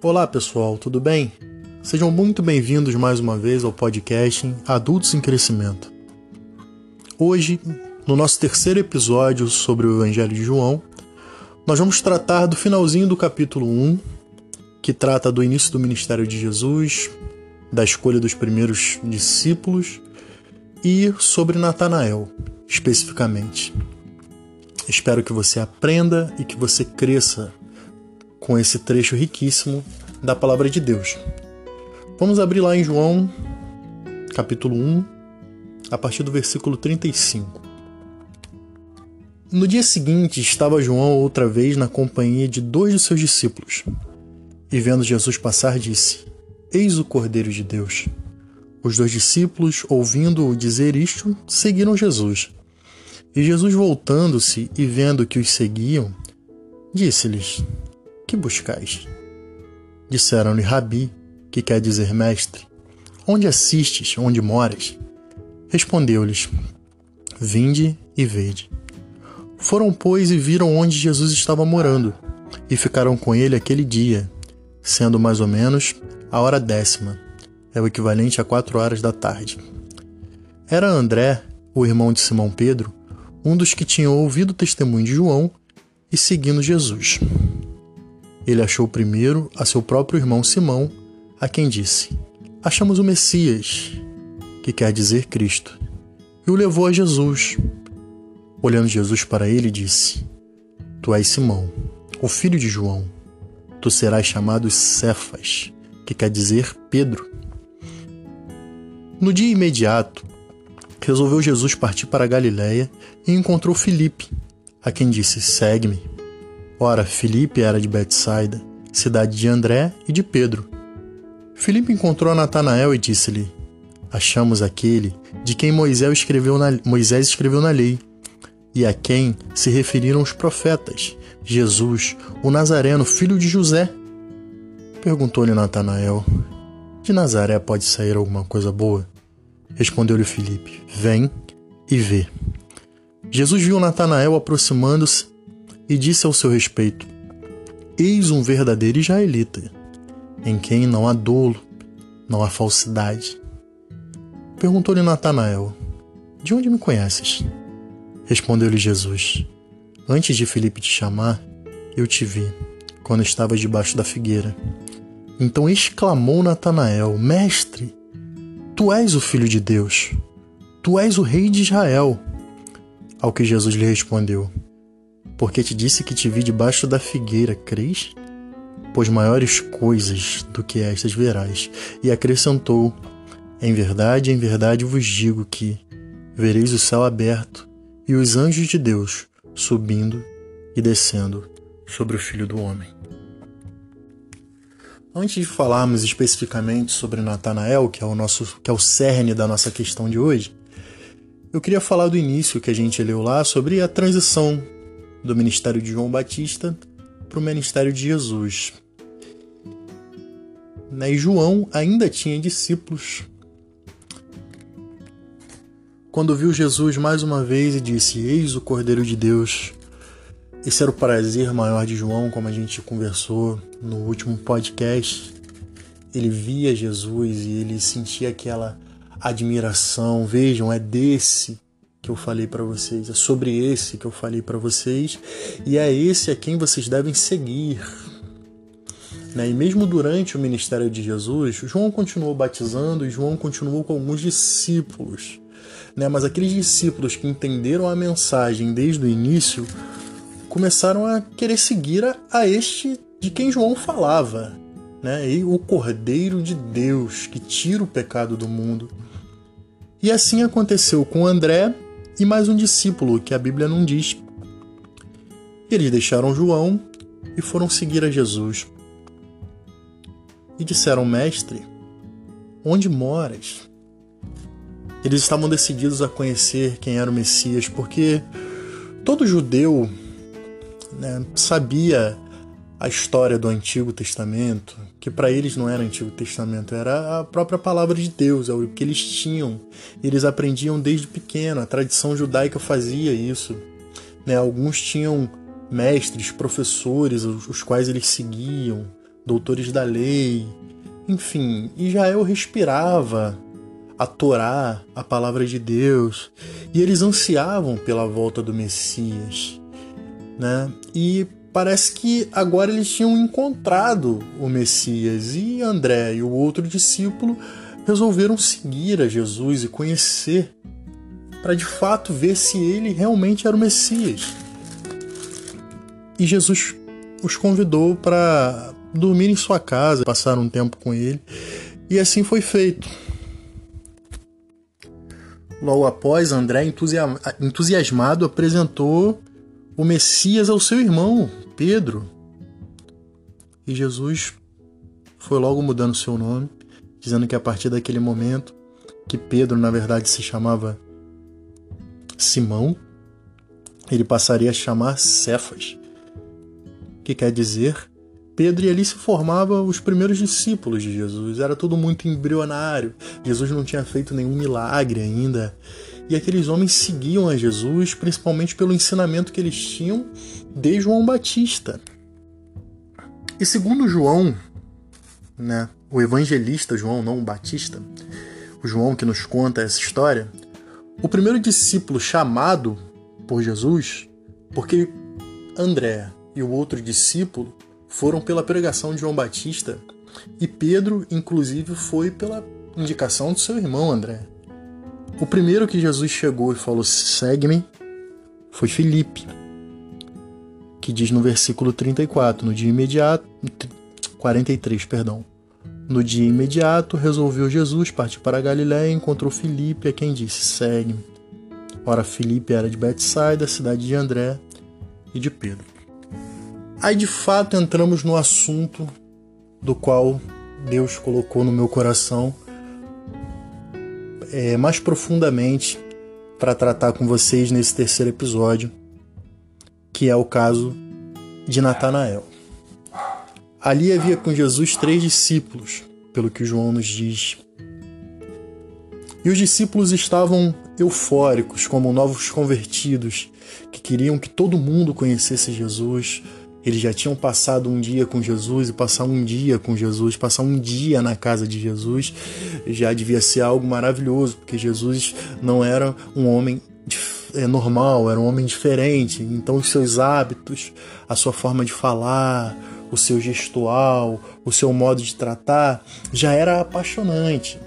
Olá pessoal, tudo bem? Sejam muito bem-vindos mais uma vez ao podcast Adultos em Crescimento. Hoje, no nosso terceiro episódio sobre o Evangelho de João, nós vamos tratar do finalzinho do capítulo 1, que trata do início do ministério de Jesus, da escolha dos primeiros discípulos e sobre Natanael, especificamente. Espero que você aprenda e que você cresça com esse trecho riquíssimo da palavra de Deus. Vamos abrir lá em João, capítulo 1, a partir do versículo 35. No dia seguinte, estava João outra vez na companhia de dois de seus discípulos. E vendo Jesus passar, disse: Eis o Cordeiro de Deus. Os dois discípulos, ouvindo-o dizer isto, seguiram Jesus. E Jesus, voltando-se e vendo que os seguiam, disse-lhes: Que buscais? Disseram-lhe Rabi, que quer dizer mestre. Onde assistes? Onde moras? Respondeu-lhes: Vinde e vede. Foram, pois, e viram onde Jesus estava morando, e ficaram com ele aquele dia, sendo mais ou menos a hora décima, é o equivalente a quatro horas da tarde. Era André, o irmão de Simão Pedro, um dos que tinham ouvido o testemunho de João e seguindo Jesus. Ele achou primeiro a seu próprio irmão Simão, a quem disse: Achamos o Messias, que quer dizer Cristo, e o levou a Jesus. Olhando Jesus para ele, disse: Tu és Simão, o filho de João. Tu serás chamado Cefas, que quer dizer Pedro. No dia imediato, resolveu Jesus partir para a Galiléia e encontrou Filipe, a quem disse: Segue-me. Ora, Filipe era de Betsaida, cidade de André e de Pedro. Filipe encontrou Natanael e disse-lhe: Achamos aquele de quem Moisés escreveu, na, Moisés escreveu na lei, e a quem se referiram os profetas, Jesus, o Nazareno, filho de José. Perguntou-lhe Natanael: De Nazaré pode sair alguma coisa boa? Respondeu-lhe Filipe: Vem e vê. Jesus viu Natanael aproximando-se e disse ao seu respeito: Eis um verdadeiro israelita, em quem não há dolo, não há falsidade. Perguntou-lhe Natanael: De onde me conheces? Respondeu-lhe Jesus: Antes de Filipe te chamar, eu te vi, quando estavas debaixo da figueira. Então exclamou Natanael: Mestre, Tu és o Filho de Deus. Tu és o Rei de Israel. Ao que Jesus lhe respondeu: Porque te disse que te vi debaixo da figueira, crês? Pois maiores coisas do que estas verás. E acrescentou: Em verdade, em verdade vos digo que vereis o céu aberto e os anjos de Deus subindo e descendo sobre o Filho do Homem. Antes de falarmos especificamente sobre Natanael, que é o nosso que é o cerne da nossa questão de hoje, eu queria falar do início que a gente leu lá sobre a transição do ministério de João Batista para o ministério de Jesus. Né, e João ainda tinha discípulos. Quando viu Jesus mais uma vez e disse: Eis o Cordeiro de Deus esse era o prazer maior de João, como a gente conversou no último podcast. Ele via Jesus e ele sentia aquela admiração. Vejam, é desse que eu falei para vocês, é sobre esse que eu falei para vocês e é esse a quem vocês devem seguir. Né? E mesmo durante o ministério de Jesus, João continuou batizando e João continuou com alguns discípulos. Né? Mas aqueles discípulos que entenderam a mensagem desde o início começaram a querer seguir a, este de quem João falava, né? E o Cordeiro de Deus que tira o pecado do mundo. E assim aconteceu com André e mais um discípulo que a Bíblia não diz. Eles deixaram João e foram seguir a Jesus. E disseram: Mestre, onde moras? Eles estavam decididos a conhecer quem era o Messias, porque todo judeu né, sabia a história do Antigo Testamento, que para eles não era Antigo Testamento, era a própria palavra de Deus, é o que eles tinham. Eles aprendiam desde pequeno, a tradição judaica fazia isso. Né? Alguns tinham mestres, professores, os quais eles seguiam, doutores da lei, enfim, Israel respirava a Torá, a palavra de Deus, e eles ansiavam pela volta do Messias, né? E parece que agora eles tinham encontrado o Messias e André e o outro discípulo resolveram seguir a Jesus e conhecer para de fato ver se ele realmente era o Messias. E Jesus os convidou para dormir em sua casa, passar um tempo com ele, e assim foi feito. Logo após, André, entusiasmado, apresentou o Messias ao seu irmão, Pedro. E Jesus foi logo mudando seu nome, dizendo que a partir daquele momento, que Pedro na verdade se chamava Simão, ele passaria a chamar Cefas, que quer dizer Pedro e ali se formavam os primeiros discípulos de Jesus. Era tudo muito embrionário. Jesus não tinha feito nenhum milagre ainda. E aqueles homens seguiam a Jesus principalmente pelo ensinamento que eles tinham de João Batista. E segundo João, né, o evangelista João, não o Batista, o João que nos conta essa história, o primeiro discípulo chamado por Jesus, porque André e o outro discípulo foram pela pregação de João Batista e Pedro, inclusive, foi pela indicação do seu irmão André. O primeiro que Jesus chegou e falou: segue-me, foi Filipe, que diz no versículo 34, no dia imediato, 43, perdão. No dia imediato, resolveu Jesus partir para a Galiléia e encontrou Filipe, a quem disse: Segue-me. Ora, Filipe era de Betsaida, cidade de André e de Pedro. Aí de fato entramos no assunto do qual Deus colocou no meu coração é, mais profundamente para tratar com vocês nesse terceiro episódio, que é o caso de Natanael. Ali havia com Jesus três discípulos, pelo que João nos diz. E os discípulos estavam eufóricos, como novos convertidos, que queriam que todo mundo conhecesse Jesus. Eles já tinham passado um dia com Jesus e passar um dia com Jesus, passar um dia na casa de Jesus, já devia ser algo maravilhoso, porque Jesus não era um homem é, normal, era um homem diferente. Então, os seus hábitos, a sua forma de falar, o seu gestual, o seu modo de tratar, já era apaixonante.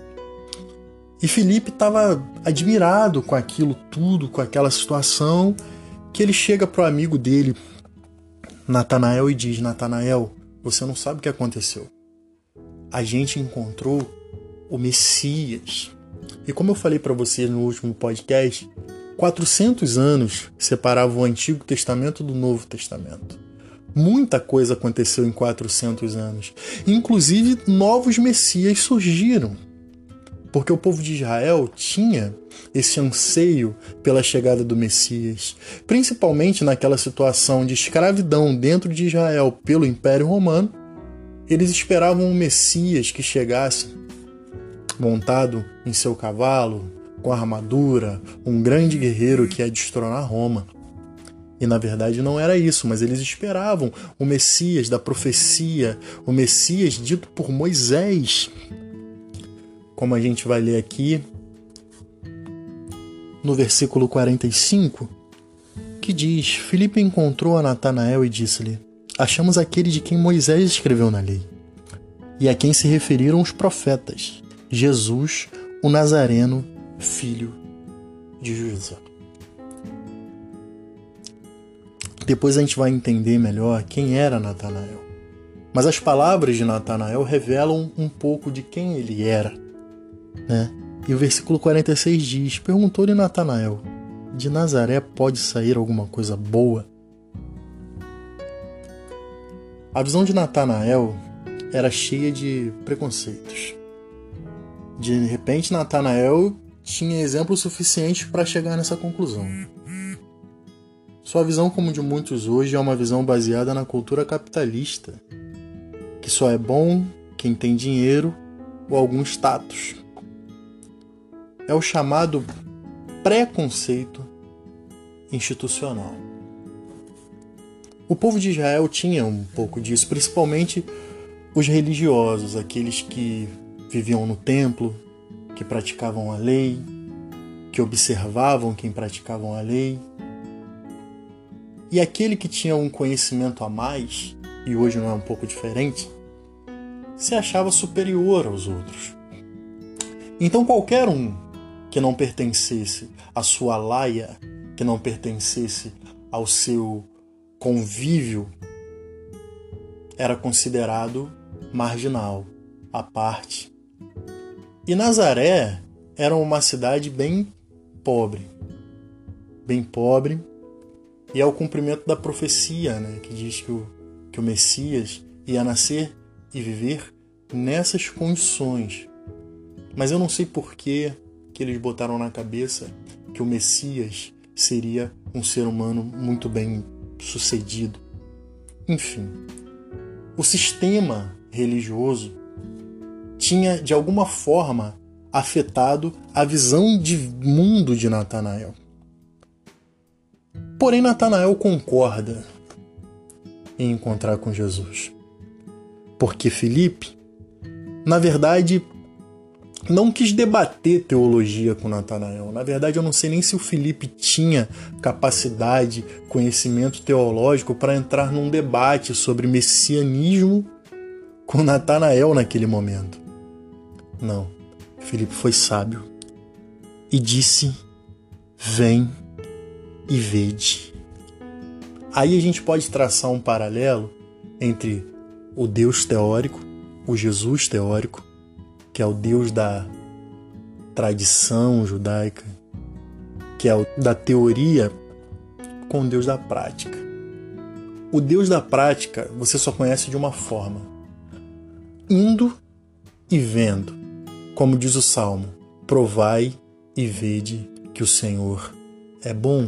E Felipe estava admirado com aquilo tudo, com aquela situação, que ele chega pro amigo dele, Natanael, e diz: Natanael, você não sabe o que aconteceu. A gente encontrou o Messias. E como eu falei para vocês no último podcast, 400 anos separavam o Antigo Testamento do Novo Testamento. Muita coisa aconteceu em 400 anos. Inclusive, novos messias surgiram. Porque o povo de Israel tinha esse anseio pela chegada do Messias, principalmente naquela situação de escravidão dentro de Israel pelo Império Romano. Eles esperavam um Messias que chegasse montado em seu cavalo, com armadura, um grande guerreiro que ia destronar Roma. E na verdade não era isso, mas eles esperavam o Messias da profecia, o Messias dito por Moisés. Como a gente vai ler aqui no versículo 45, que diz: Filipe encontrou a Natanael e disse-lhe: Achamos aquele de quem Moisés escreveu na lei, e a quem se referiram os profetas, Jesus, o Nazareno, filho de José. Depois a gente vai entender melhor quem era Natanael. Mas as palavras de Natanael revelam um pouco de quem ele era. Né? E o versículo 46 diz: Perguntou-lhe Natanael: De Nazaré pode sair alguma coisa boa? A visão de Natanael era cheia de preconceitos. De repente, Natanael tinha exemplo suficiente para chegar nessa conclusão. Sua visão, como de muitos hoje, é uma visão baseada na cultura capitalista, que só é bom quem tem dinheiro ou algum status. É o chamado preconceito institucional. O povo de Israel tinha um pouco disso, principalmente os religiosos, aqueles que viviam no templo, que praticavam a lei, que observavam quem praticavam a lei. E aquele que tinha um conhecimento a mais, e hoje não é um pouco diferente, se achava superior aos outros. Então qualquer um que não pertencesse à sua laia, que não pertencesse ao seu convívio, era considerado marginal, à parte. E Nazaré era uma cidade bem pobre, bem pobre, e é o cumprimento da profecia, né, que diz que o, que o Messias ia nascer e viver nessas condições. Mas eu não sei por que, eles botaram na cabeça que o Messias seria um ser humano muito bem sucedido. Enfim, o sistema religioso tinha de alguma forma afetado a visão de mundo de Natanael. Porém, Natanael concorda em encontrar com Jesus. Porque Felipe, na verdade, não quis debater teologia com Natanael. Na verdade, eu não sei nem se o Felipe tinha capacidade, conhecimento teológico para entrar num debate sobre messianismo com Natanael naquele momento. Não, Felipe foi sábio e disse: Vem e vede. Aí a gente pode traçar um paralelo entre o Deus teórico, o Jesus teórico, que é o Deus da tradição judaica, que é o da teoria, com o Deus da prática. O Deus da prática você só conhece de uma forma: indo e vendo. Como diz o salmo: provai e vede que o Senhor é bom.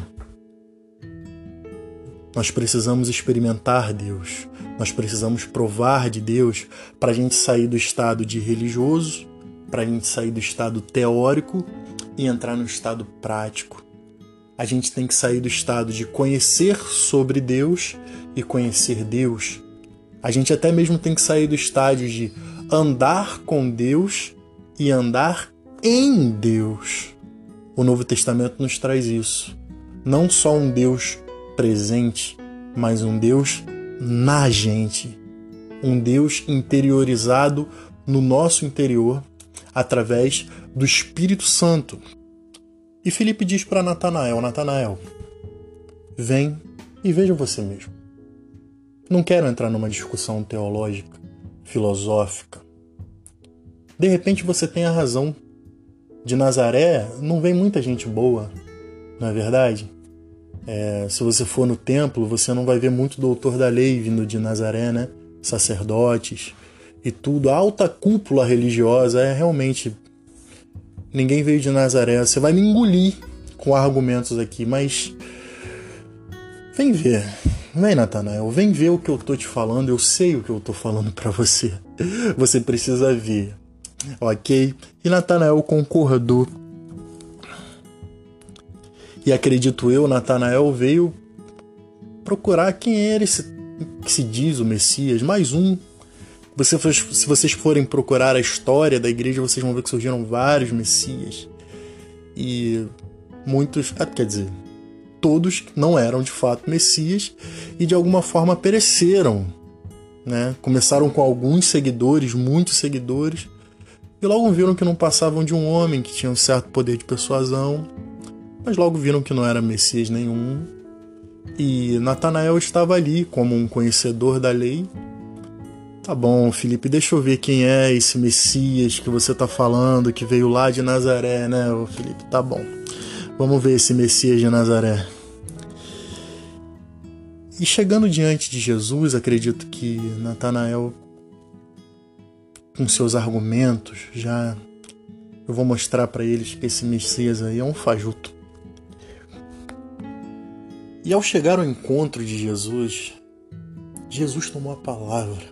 Nós precisamos experimentar Deus, nós precisamos provar de Deus para a gente sair do estado de religioso, para a gente sair do estado teórico e entrar no estado prático. A gente tem que sair do estado de conhecer sobre Deus e conhecer Deus. A gente até mesmo tem que sair do estágio de andar com Deus e andar em Deus. O Novo Testamento nos traz isso. Não só um Deus presente, mas um Deus na gente. Um Deus interiorizado no nosso interior através do Espírito Santo. E Felipe diz para Natanael: Natanael, vem e veja você mesmo. Não quero entrar numa discussão teológica, filosófica. De repente você tem a razão. De Nazaré não vem muita gente boa, não é verdade? É, se você for no templo, você não vai ver muito doutor da lei vindo de Nazaré, né? Sacerdotes e tudo. A alta cúpula religiosa é realmente. Ninguém veio de Nazaré. Você vai me engolir com argumentos aqui, mas. Vem ver. Vem, Natanael, vem ver o que eu tô te falando. Eu sei o que eu tô falando para você. Você precisa ver. Ok? E Natanael concordou e acredito eu, Natanael veio procurar quem era esse que se diz o Messias, mais um. Você, se vocês forem procurar a história da igreja, vocês vão ver que surgiram vários Messias. E muitos, ah, quer dizer, todos não eram de fato Messias e de alguma forma pereceram. Né? Começaram com alguns seguidores, muitos seguidores, e logo viram que não passavam de um homem que tinha um certo poder de persuasão mas logo viram que não era Messias nenhum. E Natanael estava ali como um conhecedor da lei. Tá bom, Felipe, deixa eu ver quem é esse Messias que você está falando, que veio lá de Nazaré, né, Felipe? Tá bom. Vamos ver esse Messias de Nazaré. E chegando diante de Jesus, acredito que Natanael, com seus argumentos, já eu vou mostrar para eles que esse Messias aí é um fajuto. E ao chegar ao encontro de Jesus, Jesus tomou a palavra.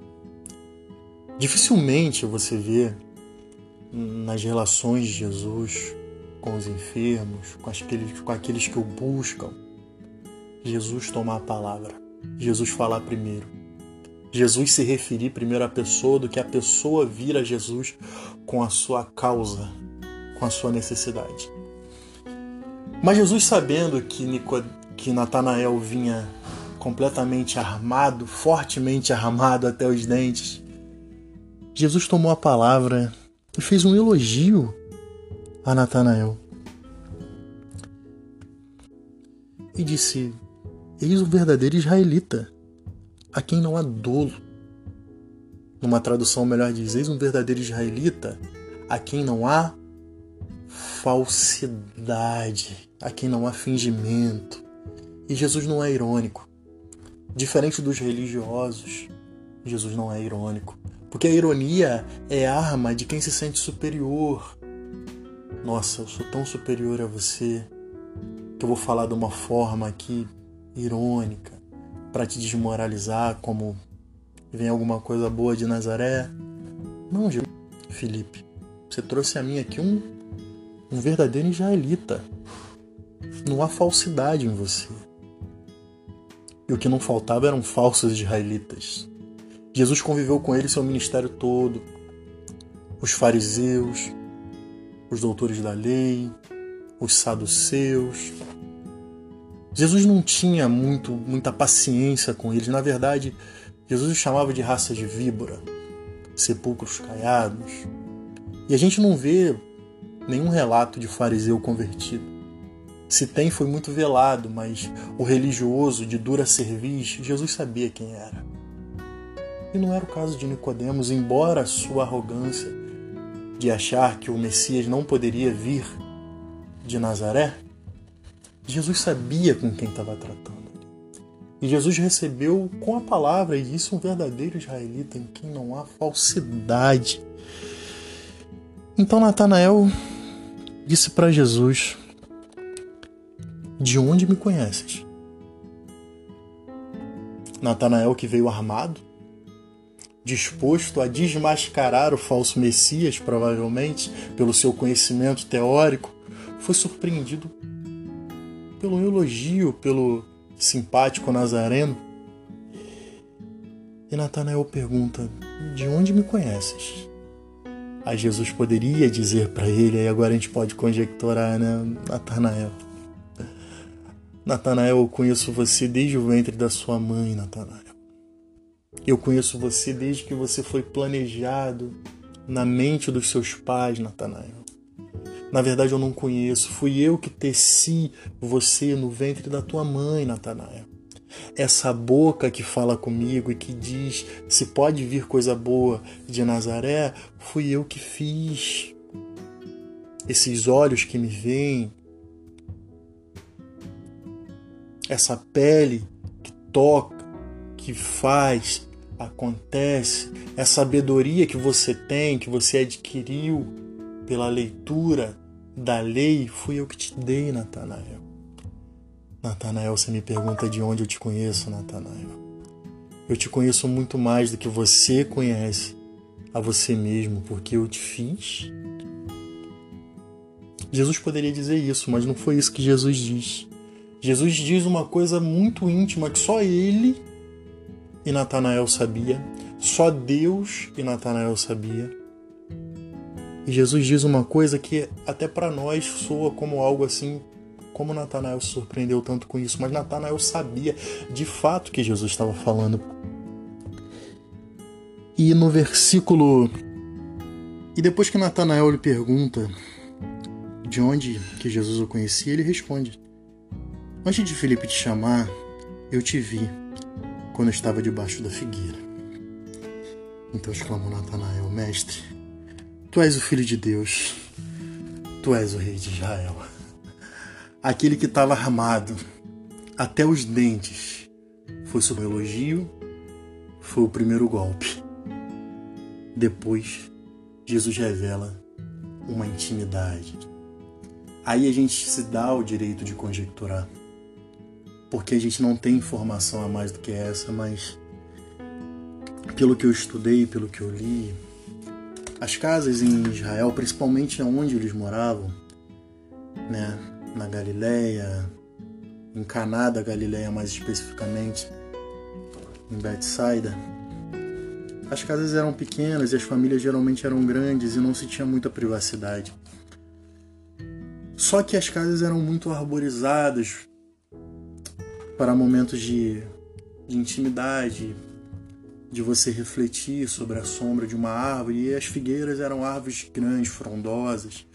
Dificilmente você vê nas relações de Jesus com os enfermos, com aqueles, com aqueles que o buscam, Jesus tomar a palavra, Jesus falar primeiro. Jesus se referir primeiro à pessoa do que a pessoa vir a Jesus com a sua causa, com a sua necessidade. Mas Jesus, sabendo que, Nico, que Natanael vinha completamente armado, fortemente armado até os dentes, Jesus tomou a palavra e fez um elogio a Natanael. E disse: Eis o verdadeiro israelita, a quem não há dolo. Numa tradução melhor diz: Eis um verdadeiro israelita, a quem não há falsidade, a quem não há fingimento. E Jesus não é irônico. Diferente dos religiosos, Jesus não é irônico. Porque a ironia é arma de quem se sente superior. Nossa, eu sou tão superior a você que eu vou falar de uma forma aqui irônica para te desmoralizar, como vem alguma coisa boa de Nazaré. Não, Felipe, você trouxe a mim aqui um, um verdadeiro israelita. Não há falsidade em você. E o que não faltava eram falsos israelitas. Jesus conviveu com ele seu ministério todo. Os fariseus, os doutores da lei, os saduceus. Jesus não tinha muito, muita paciência com eles. Na verdade, Jesus os chamava de raça de víbora, sepulcros caiados. E a gente não vê nenhum relato de fariseu convertido. Se tem, foi muito velado, mas o religioso de dura cerviz, Jesus sabia quem era. E não era o caso de Nicodemos, embora sua arrogância de achar que o Messias não poderia vir de Nazaré, Jesus sabia com quem estava tratando. E Jesus recebeu com a palavra e disse um verdadeiro israelita em quem não há falsidade. Então Natanael disse para Jesus: De onde me conheces? Natanael que veio armado, disposto a desmascarar o falso Messias, provavelmente, pelo seu conhecimento teórico, foi surpreendido pelo elogio, pelo simpático Nazareno. E Natanael pergunta: De onde me conheces? Aí Jesus poderia dizer para ele, aí agora a gente pode conjecturar, né? Natanael. Natanael, eu conheço você desde o ventre da sua mãe, Natanael. Eu conheço você desde que você foi planejado na mente dos seus pais, Natanael. Na verdade, eu não conheço. Fui eu que teci você no ventre da tua mãe, Natanael. Essa boca que fala comigo e que diz se pode vir coisa boa de Nazaré, fui eu que fiz. Esses olhos que me veem, essa pele que toca, que faz, acontece, é sabedoria que você tem, que você adquiriu pela leitura da lei, fui eu que te dei, Natanael. Natanael, você me pergunta de onde eu te conheço, Natanael. Eu te conheço muito mais do que você conhece a você mesmo, porque eu te fiz. Jesus poderia dizer isso, mas não foi isso que Jesus diz. Jesus diz uma coisa muito íntima que só ele e Natanael sabia, só Deus e Natanael sabia. E Jesus diz uma coisa que até para nós soa como algo assim, como Natanael se surpreendeu tanto com isso, mas Natanael sabia de fato que Jesus estava falando. E no versículo e depois que Natanael lhe pergunta de onde que Jesus o conhecia, ele responde: Antes de Felipe te chamar, eu te vi quando estava debaixo da figueira. Então exclamou Natanael: Mestre, tu és o filho de Deus, tu és o rei de Israel. Aquele que estava armado até os dentes foi sob elogio, foi o primeiro golpe. Depois, Jesus revela uma intimidade. Aí a gente se dá o direito de conjecturar porque a gente não tem informação a mais do que essa, mas pelo que eu estudei, pelo que eu li, as casas em Israel, principalmente onde eles moravam, né, na Galileia, em Caná da Galileia mais especificamente, em Betsaida, as casas eram pequenas e as famílias geralmente eram grandes e não se tinha muita privacidade. Só que as casas eram muito arborizadas para momentos de, de intimidade, de você refletir sobre a sombra de uma árvore. E as figueiras eram árvores grandes, frondosas.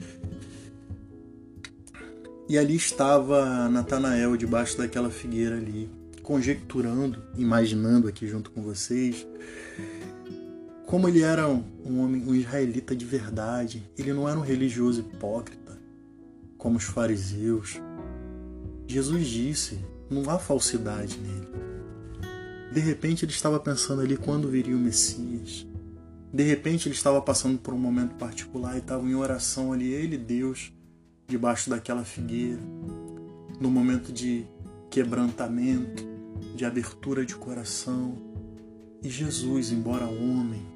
E ali estava Natanael debaixo daquela figueira ali, conjecturando, imaginando aqui junto com vocês, como ele era um homem, um israelita de verdade. Ele não era um religioso hipócrita, como os fariseus. Jesus disse: não há falsidade nele. De repente ele estava pensando ali quando viria o Messias. De repente ele estava passando por um momento particular e estava em oração ali, ele Deus, debaixo daquela figueira, no momento de quebrantamento, de abertura de coração. E Jesus, embora homem,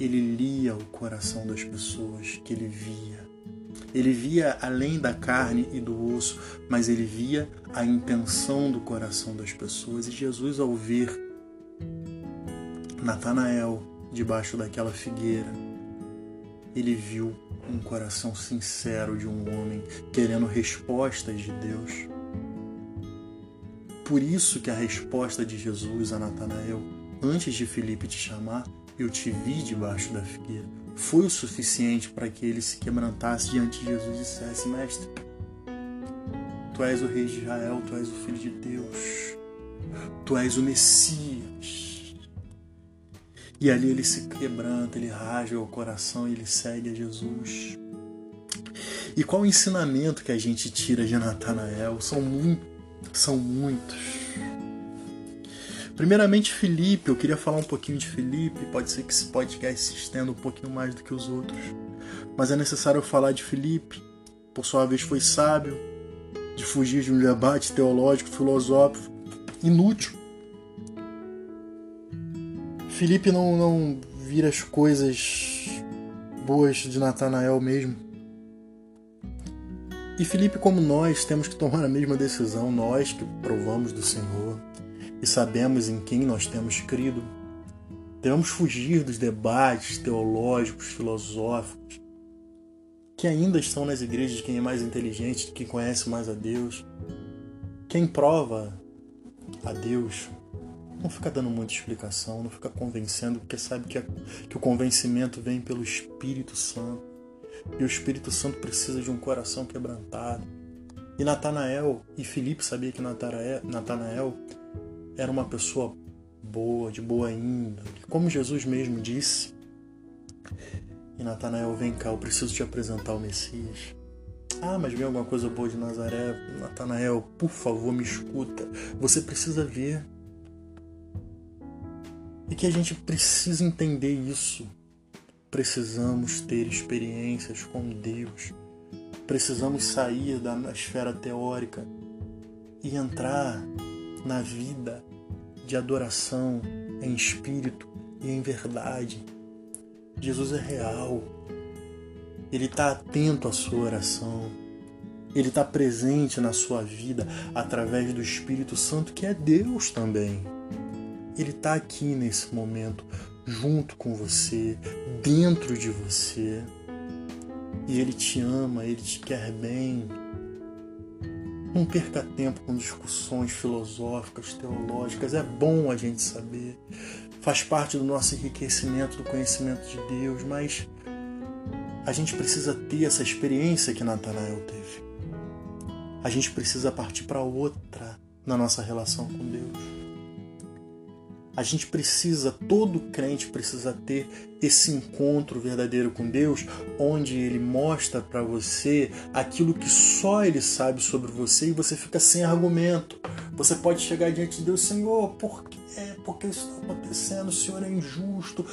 ele lia o coração das pessoas que ele via. Ele via além da carne e do osso, mas ele via a intenção do coração das pessoas. E Jesus, ao ver Natanael debaixo daquela figueira, ele viu um coração sincero de um homem querendo respostas de Deus. Por isso que a resposta de Jesus a Natanael, antes de Felipe te chamar, eu te vi debaixo da figueira, foi o suficiente para que ele se quebrantasse diante de Jesus e dissesse: Mestre, tu és o Rei de Israel, tu és o Filho de Deus, tu és o Messias. E ali ele se quebranta, ele rasga o coração e ele segue a Jesus. E qual o ensinamento que a gente tira de Natanael? São, são muitos. Primeiramente, Felipe. Eu queria falar um pouquinho de Felipe. Pode ser que esse podcast se estenda um pouquinho mais do que os outros. Mas é necessário falar de Felipe. Por sua vez, foi sábio de fugir de um debate teológico, filosófico inútil Felipe não, não vira as coisas boas de Natanael mesmo. E Felipe, como nós, temos que tomar a mesma decisão, nós que provamos do Senhor e sabemos em quem nós temos crido. Devemos fugir dos debates teológicos, filosóficos, que ainda estão nas igrejas de quem é mais inteligente, quem conhece mais a Deus. Quem prova a Deus não fica dando muita explicação, não fica convencendo, porque sabe que, a, que o convencimento vem pelo Espírito Santo. E o Espírito Santo precisa de um coração quebrantado. E Natanael, e Filipe sabia que Natanael era uma pessoa boa, de boa índole. Como Jesus mesmo disse. E Natanael, vem cá, eu preciso te apresentar o Messias. Ah, mas vem alguma coisa boa de Nazaré? Natanael, por favor, me escuta. Você precisa ver e que a gente precisa entender isso. Precisamos ter experiências com Deus. Precisamos sair da esfera teórica e entrar na vida de adoração em espírito e em verdade. Jesus é real. Ele está atento à sua oração. Ele está presente na sua vida através do Espírito Santo, que é Deus também. Ele está aqui nesse momento, junto com você, dentro de você. E Ele te ama, Ele te quer bem. Não perca tempo com discussões filosóficas, teológicas. É bom a gente saber. Faz parte do nosso enriquecimento do conhecimento de Deus, mas a gente precisa ter essa experiência que Natanael teve. A gente precisa partir para outra na nossa relação com Deus. A gente precisa, todo crente precisa ter esse encontro verdadeiro com Deus, onde ele mostra para você aquilo que só ele sabe sobre você e você fica sem argumento. Você pode chegar diante de Deus, Senhor, por quê? Por que isso está acontecendo? O Senhor é injusto.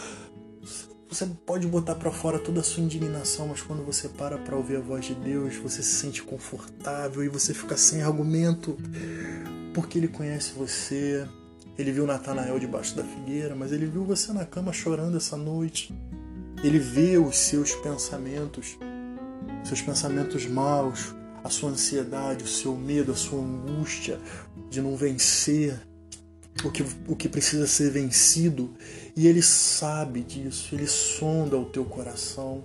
Você pode botar para fora toda a sua indignação, mas quando você para para ouvir a voz de Deus, você se sente confortável e você fica sem argumento, porque Ele conhece você, ele viu Natanael debaixo da figueira, mas ele viu você na cama chorando essa noite. Ele vê os seus pensamentos, seus pensamentos maus, a sua ansiedade, o seu medo, a sua angústia de não vencer, o que, o que precisa ser vencido, e Ele sabe disso, Ele sonda o teu coração.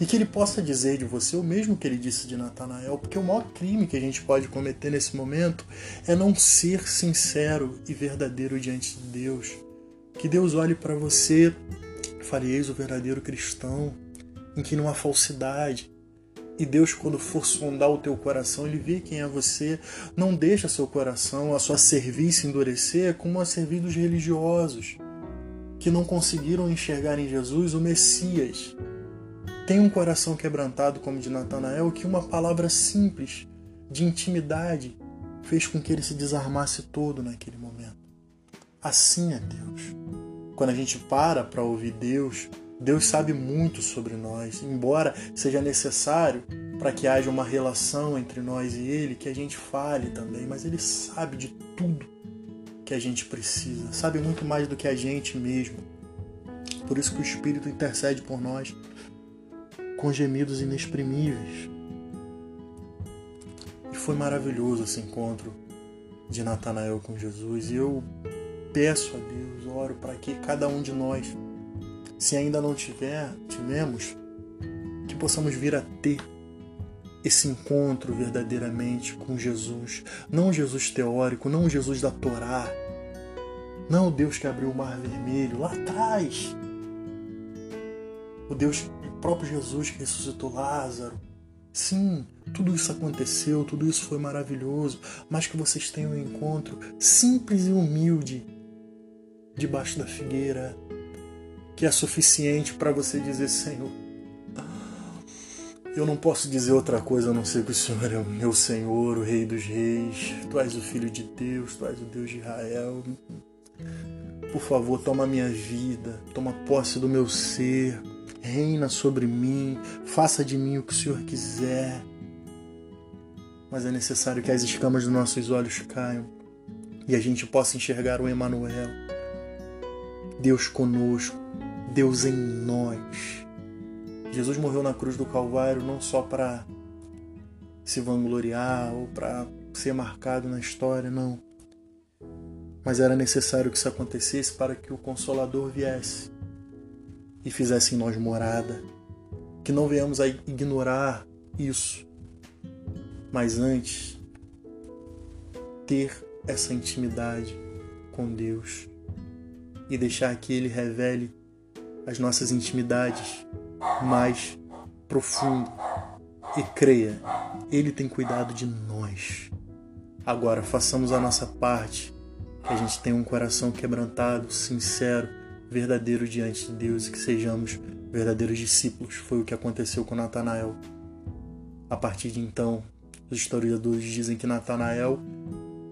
E que Ele possa dizer de você o mesmo que Ele disse de Natanael, porque o maior crime que a gente pode cometer nesse momento é não ser sincero e verdadeiro diante de Deus. Que Deus olhe para você, fareis o verdadeiro cristão, em que não há falsidade, e Deus, quando for sondar o teu coração, Ele vê quem é você. Não deixa seu coração, a sua serviço endurecer como a servir dos religiosos, que não conseguiram enxergar em Jesus o Messias. Tem um coração quebrantado como de Natanael que uma palavra simples de intimidade fez com que ele se desarmasse todo naquele momento. Assim é Deus. Quando a gente para para ouvir Deus, Deus sabe muito sobre nós, embora seja necessário para que haja uma relação entre nós e Ele, que a gente fale também, mas Ele sabe de tudo que a gente precisa, sabe muito mais do que a gente mesmo. Por isso que o Espírito intercede por nós com gemidos inexprimíveis. E foi maravilhoso esse encontro de Natanael com Jesus. E eu peço a Deus, oro para que cada um de nós se ainda não tiver, tivemos, que possamos vir a ter esse encontro verdadeiramente com Jesus. Não Jesus teórico, não Jesus da Torá, não o Deus que abriu o mar vermelho lá atrás. O Deus, próprio Jesus que ressuscitou Lázaro. Sim, tudo isso aconteceu, tudo isso foi maravilhoso, mas que vocês tenham um encontro simples e humilde debaixo da figueira, que é suficiente para você dizer: Senhor, eu não posso dizer outra coisa a não ser que o Senhor é o meu Senhor, o Rei dos Reis, Tu és o Filho de Deus, Tu és o Deus de Israel. Por favor, toma minha vida, toma posse do meu ser, reina sobre mim, faça de mim o que o Senhor quiser. Mas é necessário que as escamas dos nossos olhos caiam e a gente possa enxergar o Emanuel, Deus conosco, Deus em nós. Jesus morreu na cruz do Calvário não só para se vangloriar ou para ser marcado na história, não. Mas era necessário que isso acontecesse para que o Consolador viesse e fizesse em nós morada. Que não venhamos a ignorar isso, mas antes ter essa intimidade com Deus e deixar que Ele revele as nossas intimidades mais profundo. E creia, Ele tem cuidado de nós. Agora, façamos a nossa parte, que a gente tenha um coração quebrantado, sincero, verdadeiro diante de Deus e que sejamos verdadeiros discípulos. Foi o que aconteceu com Natanael. A partir de então, os historiadores dizem que Natanael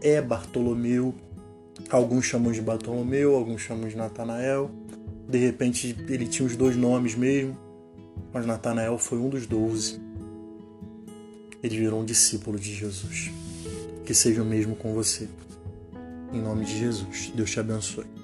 é Bartolomeu. Alguns chamam de Bartolomeu, alguns chamam de Natanael. De repente ele tinha os dois nomes mesmo, mas Natanael foi um dos doze. Ele virou um discípulo de Jesus. Que seja o mesmo com você. Em nome de Jesus. Deus te abençoe.